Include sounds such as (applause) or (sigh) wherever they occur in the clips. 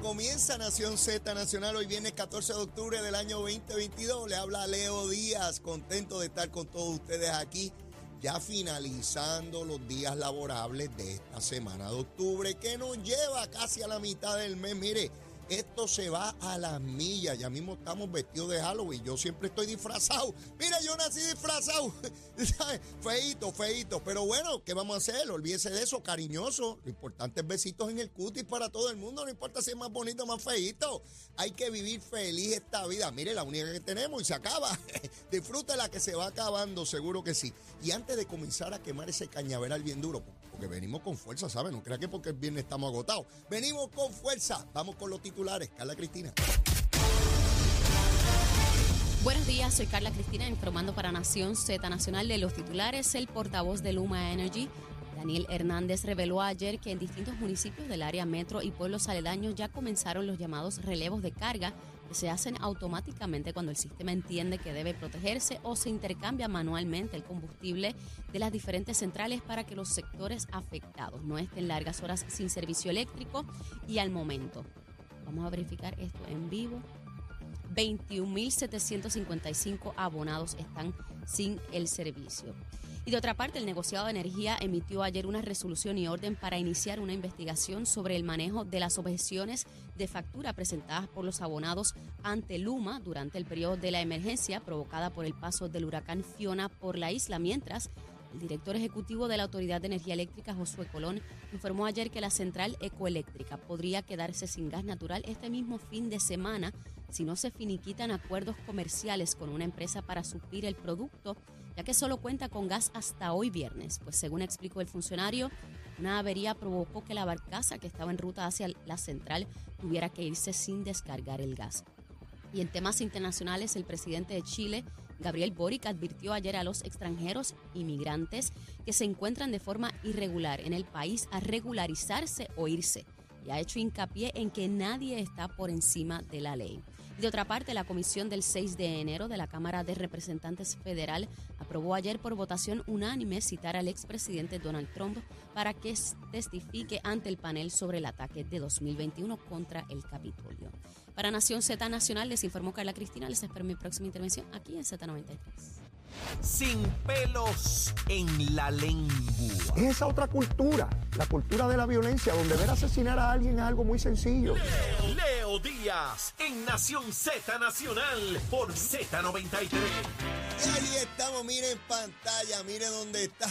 Comienza Nación Z Nacional hoy viernes 14 de octubre del año 2022. Le habla Leo Díaz, contento de estar con todos ustedes aquí, ya finalizando los días laborables de esta semana de octubre, que nos lleva casi a la mitad del mes. Mire, esto se va a las millas. Ya mismo estamos vestidos de Halloween. Yo siempre estoy disfrazado. Mira, yo nací disfrazado. (laughs) feito, feito. Pero bueno, ¿qué vamos a hacer? Olvídese de eso, cariñoso. Lo importante es besitos en el cutis para todo el mundo. No importa si es más bonito o más feito. Hay que vivir feliz esta vida. Mire, la única que tenemos y se acaba. (laughs) Disfruta la que se va acabando, seguro que sí. Y antes de comenzar a quemar ese cañaveral bien duro, porque venimos con fuerza, ¿saben? No crea que porque el viernes estamos agotados. Venimos con fuerza. Vamos con los titulares. Carla Cristina. Buenos días, soy Carla Cristina informando para Nación Z Nacional de los titulares. El portavoz de Luma Energy, Daniel Hernández, reveló ayer que en distintos municipios del área metro y pueblos aledaños ya comenzaron los llamados relevos de carga que se hacen automáticamente cuando el sistema entiende que debe protegerse o se intercambia manualmente el combustible de las diferentes centrales para que los sectores afectados no estén largas horas sin servicio eléctrico y al momento. Vamos a verificar esto en vivo. 21.755 abonados están sin el servicio. Y de otra parte, el negociado de energía emitió ayer una resolución y orden para iniciar una investigación sobre el manejo de las objeciones de factura presentadas por los abonados ante Luma durante el periodo de la emergencia provocada por el paso del huracán Fiona por la isla, mientras el director ejecutivo de la Autoridad de Energía Eléctrica, Josué Colón, informó ayer que la central ecoeléctrica podría quedarse sin gas natural este mismo fin de semana si no se finiquitan acuerdos comerciales con una empresa para suplir el producto ya que solo cuenta con gas hasta hoy viernes, pues según explicó el funcionario, una avería provocó que la barcaza que estaba en ruta hacia la central tuviera que irse sin descargar el gas. Y en temas internacionales, el presidente de Chile, Gabriel Boric, advirtió ayer a los extranjeros inmigrantes que se encuentran de forma irregular en el país a regularizarse o irse y ha hecho hincapié en que nadie está por encima de la ley. De otra parte, la comisión del 6 de enero de la Cámara de Representantes Federal aprobó ayer por votación unánime citar al expresidente Donald Trump para que testifique ante el panel sobre el ataque de 2021 contra el Capitolio. Para Nación Z Nacional les informó Carla Cristina. Les espero mi próxima intervención aquí en Z93. Sin pelos en la lengua. Es esa otra cultura, la cultura de la violencia, donde ver asesinar a alguien es algo muy sencillo. Leo, Leo Díaz, en Nación Z Nacional, por Z93. Y ahí estamos, mire en pantalla, mire dónde está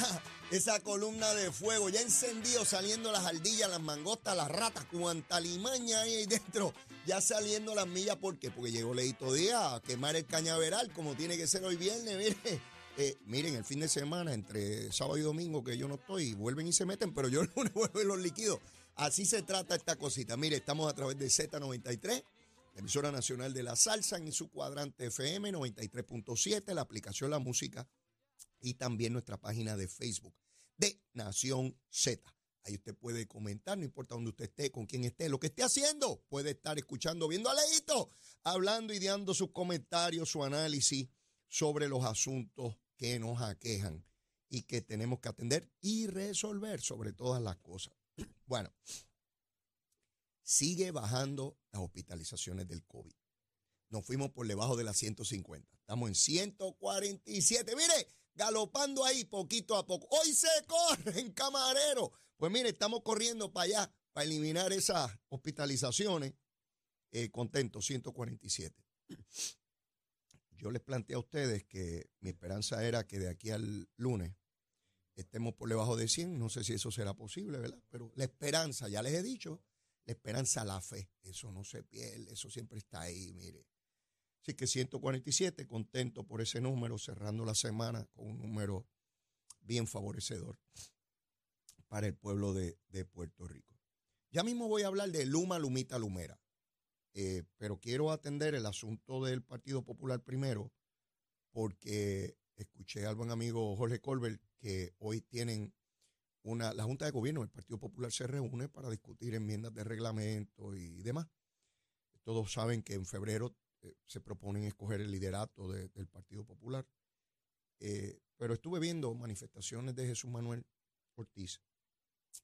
esa columna de fuego. Ya encendido, saliendo las ardillas, las mangostas, las ratas, cuanta limaña hay ahí dentro. Ya saliendo las millas, ¿por qué? Porque llegó Leito Díaz a quemar el cañaveral, como tiene que ser hoy viernes, mire. (laughs) Eh, miren, el fin de semana, entre sábado y domingo, que yo no estoy, vuelven y se meten, pero yo (laughs) lunes vuelvo los líquidos. Así se trata esta cosita. Mire, estamos a través de Z93 emisora nacional de la salsa en su cuadrante FM 93.7, la aplicación La Música y también nuestra página de Facebook de Nación Z. Ahí usted puede comentar, no importa dónde usted esté, con quién esté, lo que esté haciendo, puede estar escuchando, viendo a Leito, hablando y dando sus comentarios, su análisis sobre los asuntos que nos aquejan y que tenemos que atender y resolver sobre todas las cosas. (clears throat) Bueno, sigue bajando las hospitalizaciones del COVID. Nos fuimos por debajo de las 150. Estamos en 147. Mire, galopando ahí poquito a poco. Hoy se corre en camarero. Pues mire, estamos corriendo para allá, para eliminar esas hospitalizaciones. Eh, contento, 147. Yo les planteé a ustedes que mi esperanza era que de aquí al lunes estemos por debajo de 100. No sé si eso será posible, ¿verdad? Pero la esperanza, ya les he dicho, la esperanza, la fe. Eso no se pierde, eso siempre está ahí, mire. Así que 147, contento por ese número, cerrando la semana con un número bien favorecedor para el pueblo de, Puerto Rico. Ya mismo voy a hablar de Luma, Lumita, Lumera, eh, pero quiero atender el asunto del Partido Popular primero, porque escuché al buen amigo Jorge Colbert que hoy tienen la Junta de Gobierno del Partido Popular se reúne para discutir enmiendas de reglamento y demás. Todos saben que en febrero eh, se proponen escoger el liderato del Partido Popular. Eh, pero estuve viendo manifestaciones de Jesús Manuel Ortiz,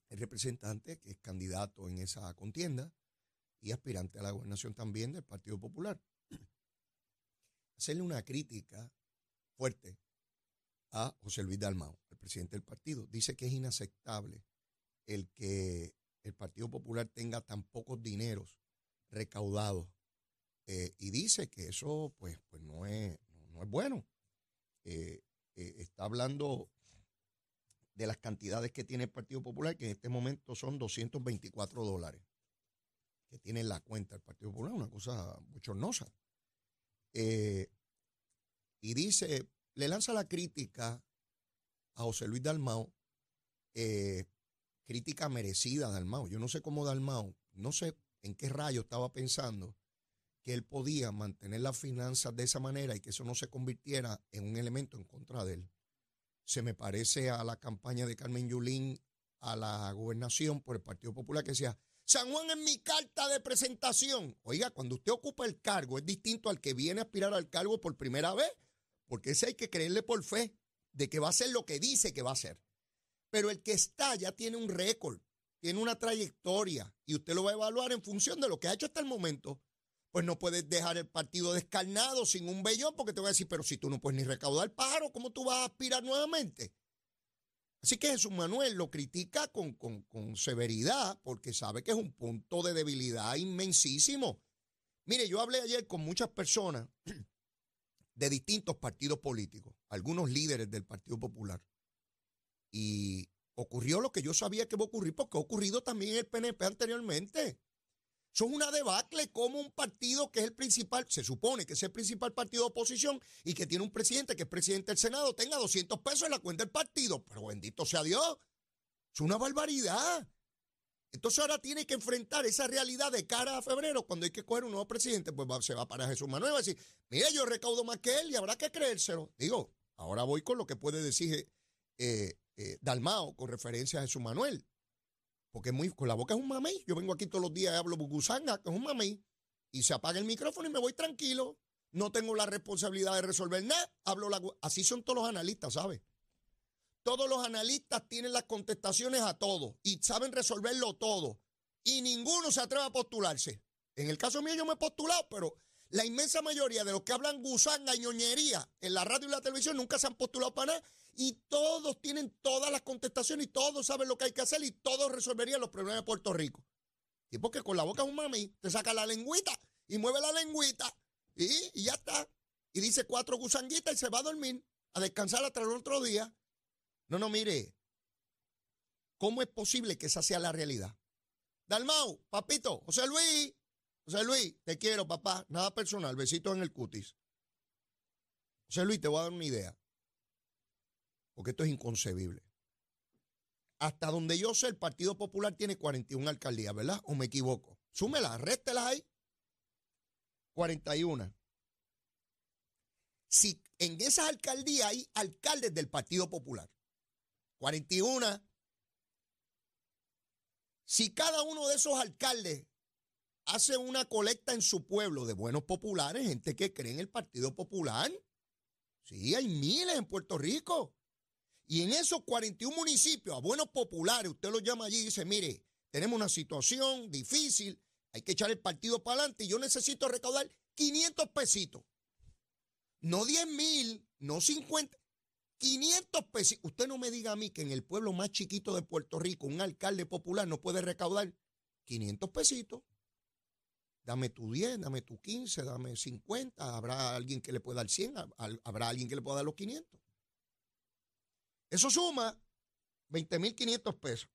el representante que es candidato en esa contienda, y aspirante a la gobernación también del Partido Popular. (clears throat) Hacerle una crítica fuerte a José Luis Dalmau, el presidente del partido. Dice que es inaceptable el que el Partido Popular tenga tan pocos dineros recaudados eh, y dice que eso pues, pues no, es, no, es bueno. Eh, eh, está hablando de las cantidades que tiene el Partido Popular, que en este momento son 224 dólares que tiene en la cuenta el Partido Popular, una cosa bochornosa. y dice, le lanza la crítica a José Luis Dalmao, crítica merecida a Dalmao. Yo no sé cómo Dalmao, no sé en qué rayo estaba pensando que él podía mantener las finanzas de esa manera y que eso no se convirtiera en un elemento en contra de él. Se me parece a la campaña de Carmen Yulín a la gobernación por el Partido Popular que decía, San Juan es mi carta de presentación. Oiga, cuando usted ocupa el cargo es distinto al que viene a aspirar al cargo por primera vez, porque ese hay que creerle por fe de que va a ser lo que dice que va a ser. Pero el que está ya tiene un récord, tiene una trayectoria y usted lo va a evaluar en función de lo que ha hecho hasta el momento pues no puedes dejar el partido descarnado sin un vellón, porque te voy a decir, pero si tú no puedes ni recaudar pájaro, ¿cómo tú vas a aspirar nuevamente? Así que Jesús Manuel lo critica con, con, con severidad, porque sabe que es un punto de debilidad inmensísimo. Mire, yo hablé ayer con muchas personas (clears throat) de distintos partidos políticos, algunos líderes del Partido Popular, y ocurrió lo que yo sabía que iba a ocurrir, porque ha ocurrido también en el PNP anteriormente. Son una debacle como un partido que es el principal, se supone que es el principal partido de oposición y que tiene un presidente que es presidente del Senado, tenga 200 pesos en la cuenta del partido. Pero bendito sea Dios. Es una barbaridad. Entonces ahora tiene que enfrentar esa realidad de cara a febrero, cuando hay que coger un nuevo presidente, pues se va para Jesús Manuel y va a decir, mira, yo recaudo más que él y habrá que creérselo. Digo, ahora voy con lo que puede decir eh, eh, Dalmao con referencia a Jesús Manuel. Porque muy, con la boca es un mamey. Yo vengo aquí todos los días y hablo bugusanga, que es un mamey. Y se apaga el micrófono y me voy tranquilo. No tengo la responsabilidad de resolver nada. Hablo la, así son todos los analistas, ¿sabes? Todos los analistas tienen las contestaciones a todo y saben resolverlo todo. Y ninguno se atreve a postularse. En el caso mío yo me he postulado, pero la inmensa mayoría de los que hablan gusanga y ñoñería en la radio y la televisión nunca se han postulado para nada y todos tienen todas las contestaciones y todos saben lo que hay que hacer y todos resolverían los problemas de Puerto Rico. Y porque con la boca es un mami, te saca la lengüita y mueve la lengüita y, ya está. Y dice cuatro gusanguitas y se va a dormir, a descansar hasta el otro día. No, no, mire, ¿cómo es posible que esa sea la realidad? Dalmau, papito, José Luis, José Luis, te quiero, papá, nada personal, besitos en el cutis. José Luis, te voy a dar una idea porque esto es inconcebible. Hasta donde yo sé, el Partido Popular tiene 41 alcaldías, ¿verdad? ¿O me equivoco? Súmelas, réstelas ahí. 41. Si en esas alcaldías hay alcaldes del Partido Popular, 41. Si cada uno de esos alcaldes hace una colecta en su pueblo de buenos populares, gente que cree en el Partido Popular, sí, hay miles en Puerto Rico. Y en esos 41 municipios, a buenos populares, usted los llama allí y dice, mire, tenemos una situación difícil, hay que echar el partido para adelante y yo necesito recaudar 500 pesitos. No 10 mil, no 50, 500 pesitos. Usted no me diga a mí que en el pueblo más chiquito de Puerto Rico un alcalde popular no puede recaudar 500 pesitos. Dame tu 10, dame tu 15, dame 50. Habrá alguien que le pueda dar 100, habrá alguien que le pueda dar los 500. Eso suma 20.500 pesos.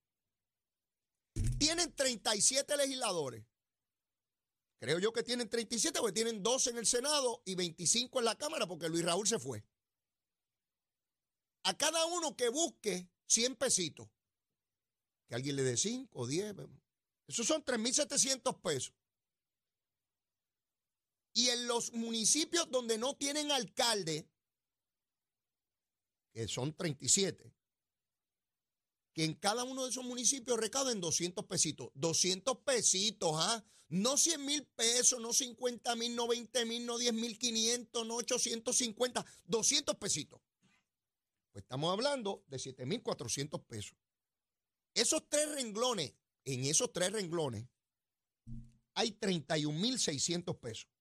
Tienen 37 legisladores. Creo yo que tienen 37 porque tienen 12 en el Senado y 25 en la Cámara porque Luis Raúl se fue. A cada uno que busque 100 pesitos. Que alguien le dé 5 o 10. Esos son 3.700 pesos. Y en los municipios donde no tienen alcalde, que son 37, que en cada uno de esos municipios recauden 200 pesitos. 200 pesitos, ¿ah? No 100 mil pesos, no 50 mil, no 20 mil, no 10 mil 500, no 850, 200 pesitos. Pues estamos hablando de 7 mil 400 pesos. Esos tres renglones, en esos tres renglones, hay 31.600 pesos.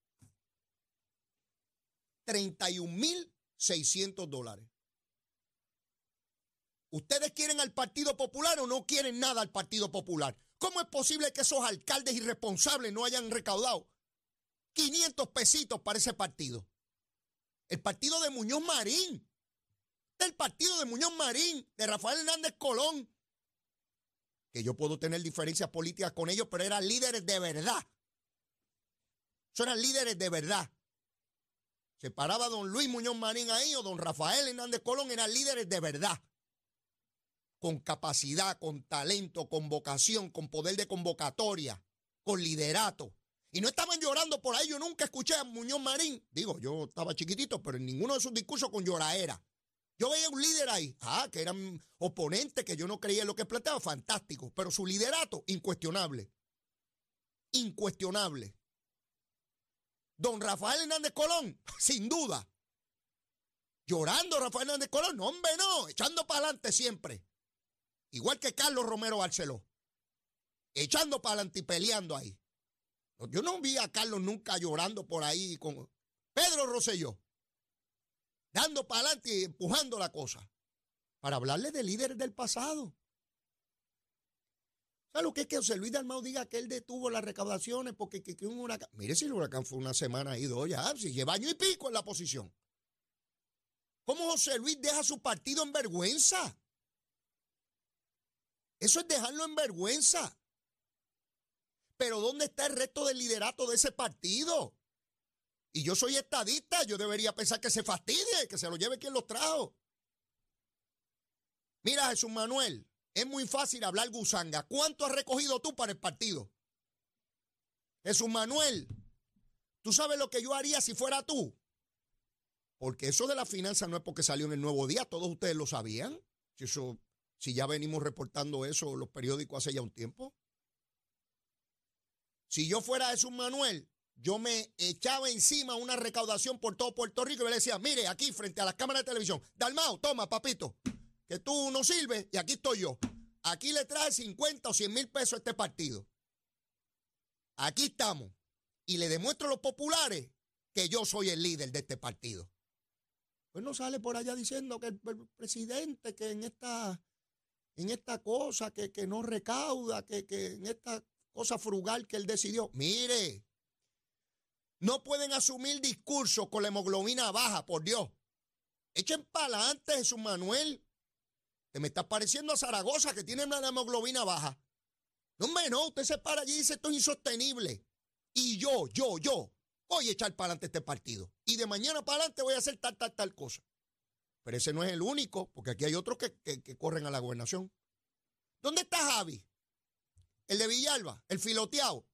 31.600 dólares. ¿Ustedes quieren al Partido Popular o no quieren nada al Partido Popular? ¿Cómo es posible que esos alcaldes irresponsables no hayan recaudado 500 pesitos para ese partido? El partido de Muñoz Marín. El partido de Muñoz Marín, de Rafael Hernández Colón. Que yo puedo tener diferencias políticas con ellos, pero eran líderes de verdad. Son líderes de verdad. Se paraba don Luis Muñoz Marín ahí o don Rafael Hernández Colón, eran líderes de verdad con capacidad, con talento, con vocación, con poder de convocatoria, con liderato. Y no estaban llorando por ahí. Yo nunca escuché a Muñoz Marín. Digo, yo estaba chiquitito, pero en ninguno de sus discursos con lloraera. Yo veía un líder ahí, ah, que eran oponentes que yo no creía en lo que planteaba, fantástico. Pero su liderato, incuestionable. Incuestionable. Don Rafael Hernández Colón, sin duda. Llorando Rafael Hernández Colón, no, hombre, no, echando para adelante siempre. Igual que Carlos Romero Barceló. Echando para adelante y peleando ahí. Yo no vi a Carlos nunca llorando por ahí con Pedro Rosselló. Dando para adelante y empujando la cosa. Para hablarle de líderes del pasado. ¿Sabes lo que es que José Luis Dalmau diga que él detuvo las recaudaciones porque que, un huracán. Mire si el huracán fue una semana y dos ya, si lleva año y pico en la posición. ¿Cómo José Luis deja su partido en vergüenza? Eso es dejarlo en vergüenza. Pero ¿dónde está el resto del liderato de ese partido? Y yo soy estadista, yo debería pensar que se fastidie, que se lo lleve quien lo trajo. Mira, Jesús Manuel, es muy fácil hablar gusanga. ¿Cuánto has recogido tú para el partido? Jesús Manuel, ¿tú sabes lo que yo haría si fuera tú? Porque eso de la finanza no es porque salió en el nuevo día, todos ustedes lo sabían. Si si ya venimos reportando eso los periódicos hace ya un tiempo. Si yo fuera Jesús Manuel, yo me echaba encima una recaudación por todo Puerto Rico y le decía, mire, aquí frente a las cámaras de televisión, Dalmao, toma, papito, que tú no sirves y aquí estoy yo. Aquí le trae 50 o 100 mil pesos a este partido. Aquí estamos. Y le demuestro a los populares que yo soy el líder de este partido. Pues no sale por allá diciendo que el presidente, que en esta en esta cosa que, no recauda, que, que en esta cosa frugal que él decidió. Mire, no pueden asumir discursos con la hemoglobina baja, por Dios. Echen para adelante, Jesús Manuel. Te me está pareciendo a Zaragoza que tiene una hemoglobina baja. No, hombre, no, usted se para allí y dice esto es insostenible. Y yo, yo, yo, voy a echar para adelante este partido. Y de mañana para adelante voy a hacer tal, tal, tal cosa. Pero ese no es el único, porque aquí hay otros que, corren a la gobernación. ¿Dónde está Javi? El de Villalba, el filoteado.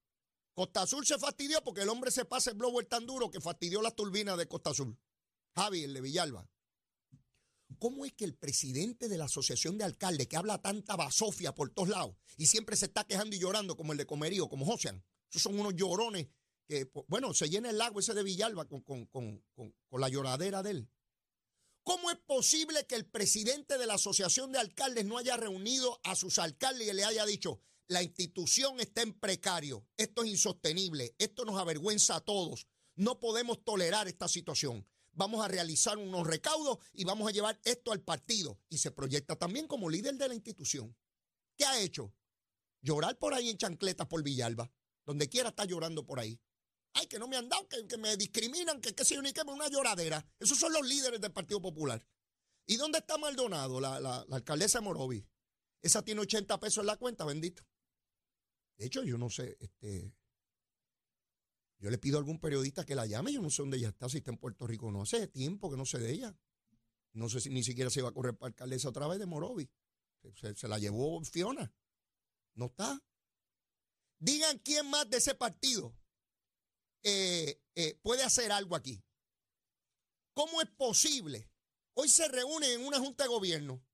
Costa Azul se fastidió porque el hombre se pasa el blower tan duro que fastidió las turbinas de Costa Azul. Javi, el de Villalba. ¿Cómo es que el presidente de la Asociación de Alcaldes, que habla tanta basofia por todos lados y siempre se está quejando y llorando como el de Comerío, como Josean? Esos son unos llorones que, bueno, se llena el lago ese de Villalba con, con la lloradera de él. ¿Cómo es posible que el presidente de la Asociación de Alcaldes no haya reunido a sus alcaldes y le haya dicho, la institución está en precario, esto es insostenible, esto nos avergüenza a todos, no podemos tolerar esta situación? Vamos a realizar unos recaudos y vamos a llevar esto al partido. Y se proyecta también como líder de la institución. ¿Qué ha hecho? Llorar por ahí en chancletas por Villalba. Donde quiera está llorando por ahí. Ay, que no me han dado, que, me discriminan, que qué sé yo ni qué, una lloradera. Esos son los líderes del Partido Popular. ¿Y dónde está Maldonado, la, la, la alcaldesa Morovi? Esa tiene 80 pesos en la cuenta, bendito. De hecho, yo no sé, este, yo le pido a algún periodista que la llame, yo no sé dónde ella está, si está en Puerto Rico no. Hace tiempo que no sé de ella. No sé si ni siquiera se va a correr para alcaldesa otra vez de Morovi. se, la llevó Fiona. No está. Digan quién más de ese partido eh, eh, puede hacer algo aquí. ¿Cómo es posible? Hoy se reúnen en una junta de gobierno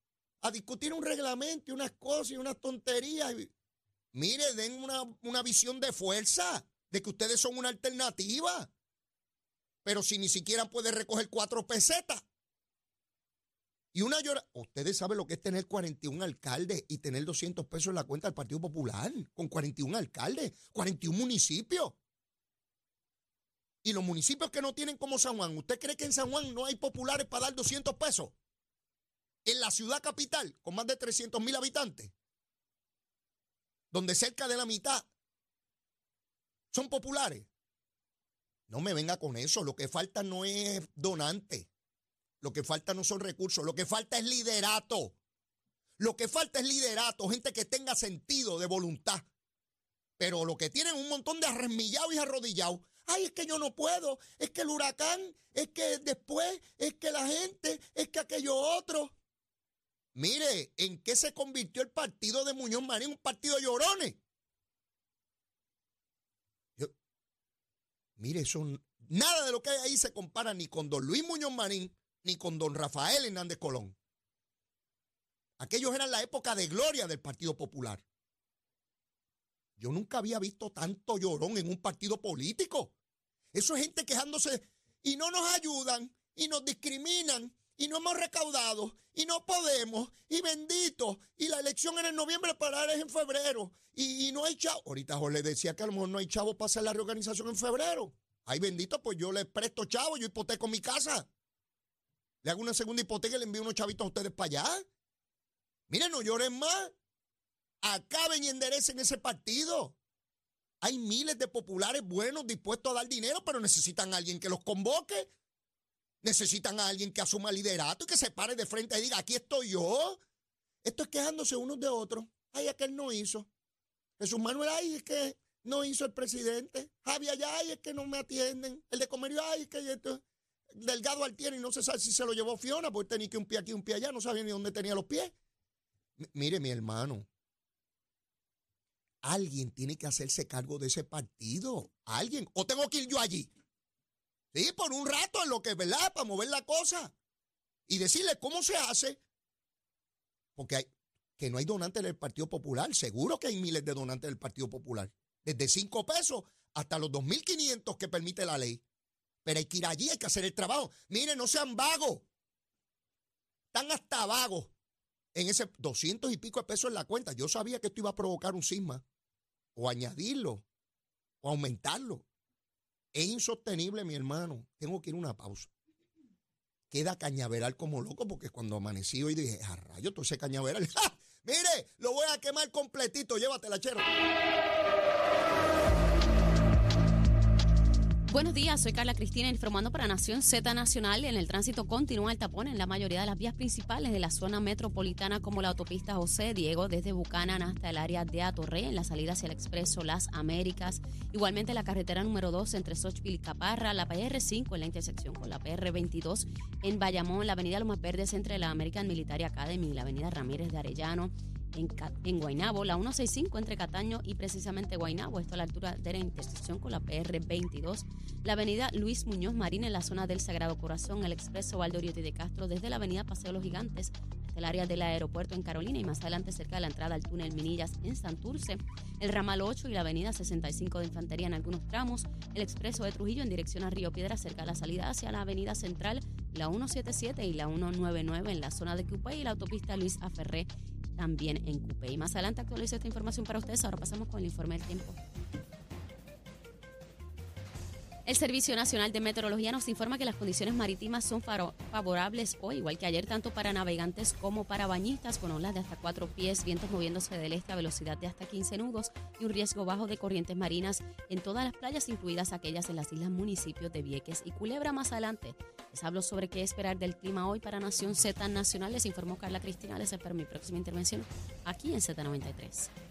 a discutir un reglamento y unas cosas y unas tonterías. Mire, den una, una visión de fuerza, de que ustedes son una alternativa. Pero si ni siquiera puede recoger cuatro pesetas. Y una llora. Ustedes saben lo que es tener 41 alcaldes y tener 200 pesos en la cuenta del Partido Popular. Con 41 alcaldes, 41 municipios. Y los municipios que no tienen como San Juan, ¿usted cree que en San Juan no hay populares para dar 200 pesos? En la ciudad capital, con más de 300 mil habitantes, donde cerca de la mitad son populares. No me venga con eso. Lo que falta no es donante. Lo que falta no son recursos. Lo que falta es liderato. Lo que falta es liderato. Gente que tenga sentido de voluntad. Pero lo que tienen un montón de arremillados y arrodillados. Ay, es que yo no puedo. Es que el huracán. Es que después. Es que la gente. Es que aquello otro. Mire, ¿en qué se convirtió el partido de Muñoz Marín? Un partido de llorones. Mire, eso, nada de lo que hay ahí se compara ni con don Luis Muñoz Marín ni con don Rafael Hernández Colón. Aquellos eran la época de gloria del Partido Popular. Yo nunca había visto tanto llorón en un partido político. Eso es gente quejándose y no nos ayudan y nos discriminan y no hemos recaudado y no podemos y bendito y la elección era en noviembre para es en febrero y, no hay chavo. Ahorita Jorge decía que a lo mejor no hay chavo para hacer la reorganización en febrero. Ay bendito, pues yo le presto chavo, yo hipoteco mi casa. Le hago una segunda hipoteca y le envío unos chavitos a ustedes para allá. Miren, no lloren más. Acaben y enderecen ese partido. Hay miles de populares buenos dispuestos a dar dinero, pero necesitan a alguien que los convoque. Necesitan a alguien que asuma liderato y que se pare de frente y diga, aquí estoy yo. Esto es quejándose unos de otros. Ay, aquel no hizo. Jesús Manuel, ay, es que no hizo el presidente. Javier, ay, es que no me atienden. El de Comerio, ay, es que esto. Delgado tiene y no se sabe si se lo llevó Fiona, porque tenía que un pie aquí, un pie allá, no sabía ni dónde tenía los pies. mire, mi hermano, alguien tiene que hacerse cargo de ese partido. Alguien. O tengo que ir yo allí. Sí, por un rato en lo que, ¿verdad? Para mover la cosa. Y decirle cómo se hace. Porque hay, que no hay donantes del Partido Popular. Seguro que hay miles de donantes del Partido Popular. Desde 5 pesos hasta los 2.500 que permite la ley. Pero hay que ir allí, hay que hacer el trabajo. Miren, no sean vagos. Están hasta vagos en ese 200 y pico de pesos en la cuenta. Yo sabía que esto iba a provocar un sisma. O añadirlo. O aumentarlo. Es insostenible, mi hermano. Tengo que ir a una pausa. Queda cañaveral como loco porque cuando amanecí hoy dije, a rayo, todo ese cañaveral. (laughs) Mire, lo voy a quemar completito. Llévatela, chero. Buenos días, soy Carla Cristina informando para Nación Z Nacional. En el tránsito continúa el tapón en la mayoría de las vías principales de la zona metropolitana como la autopista José Diego desde Bucanan hasta el área de Atorrey en la salida hacia el expreso Las Américas. Igualmente la carretera número 2 entre Xochipil y Caparra, la PR5 en la intersección con la PR22 en Bayamón, la avenida Lomas Verdes entre la American Military Academy y la avenida Ramírez de Arellano en, en Guaynabo, la 165 entre Cataño y precisamente Guaynabo, esto a la altura de la intersección con la PR22, la avenida Luis Muñoz Marín en la zona del Sagrado Corazón, el expreso Valdoriotti de Castro desde la avenida Paseo Los Gigantes hasta el área del aeropuerto en Carolina y más adelante cerca de la entrada al túnel Minillas en Santurce, el ramal 8 y la avenida 65 de Infantería en algunos tramos, el expreso de Trujillo en dirección a Río Piedra cerca de la salida hacia la avenida Central, la 177 y la 199 en la zona de Cupay y la autopista Luis Aferré también en Cupé. Y más adelante actualizo esta información para ustedes. Ahora pasamos con el informe del tiempo. El Servicio Nacional de Meteorología nos informa que las condiciones marítimas son favorables hoy, igual que ayer, tanto para navegantes como para bañistas, con olas de hasta cuatro pies, vientos moviéndose del este a velocidad de hasta 15 nudos y un riesgo bajo de corrientes marinas en todas las playas, incluidas aquellas en las islas municipios de Vieques y Culebra. Más adelante les hablo sobre qué esperar del clima hoy para Nación Z Nacional. Les informó Carla Cristina. Les espero mi próxima intervención aquí en Z93.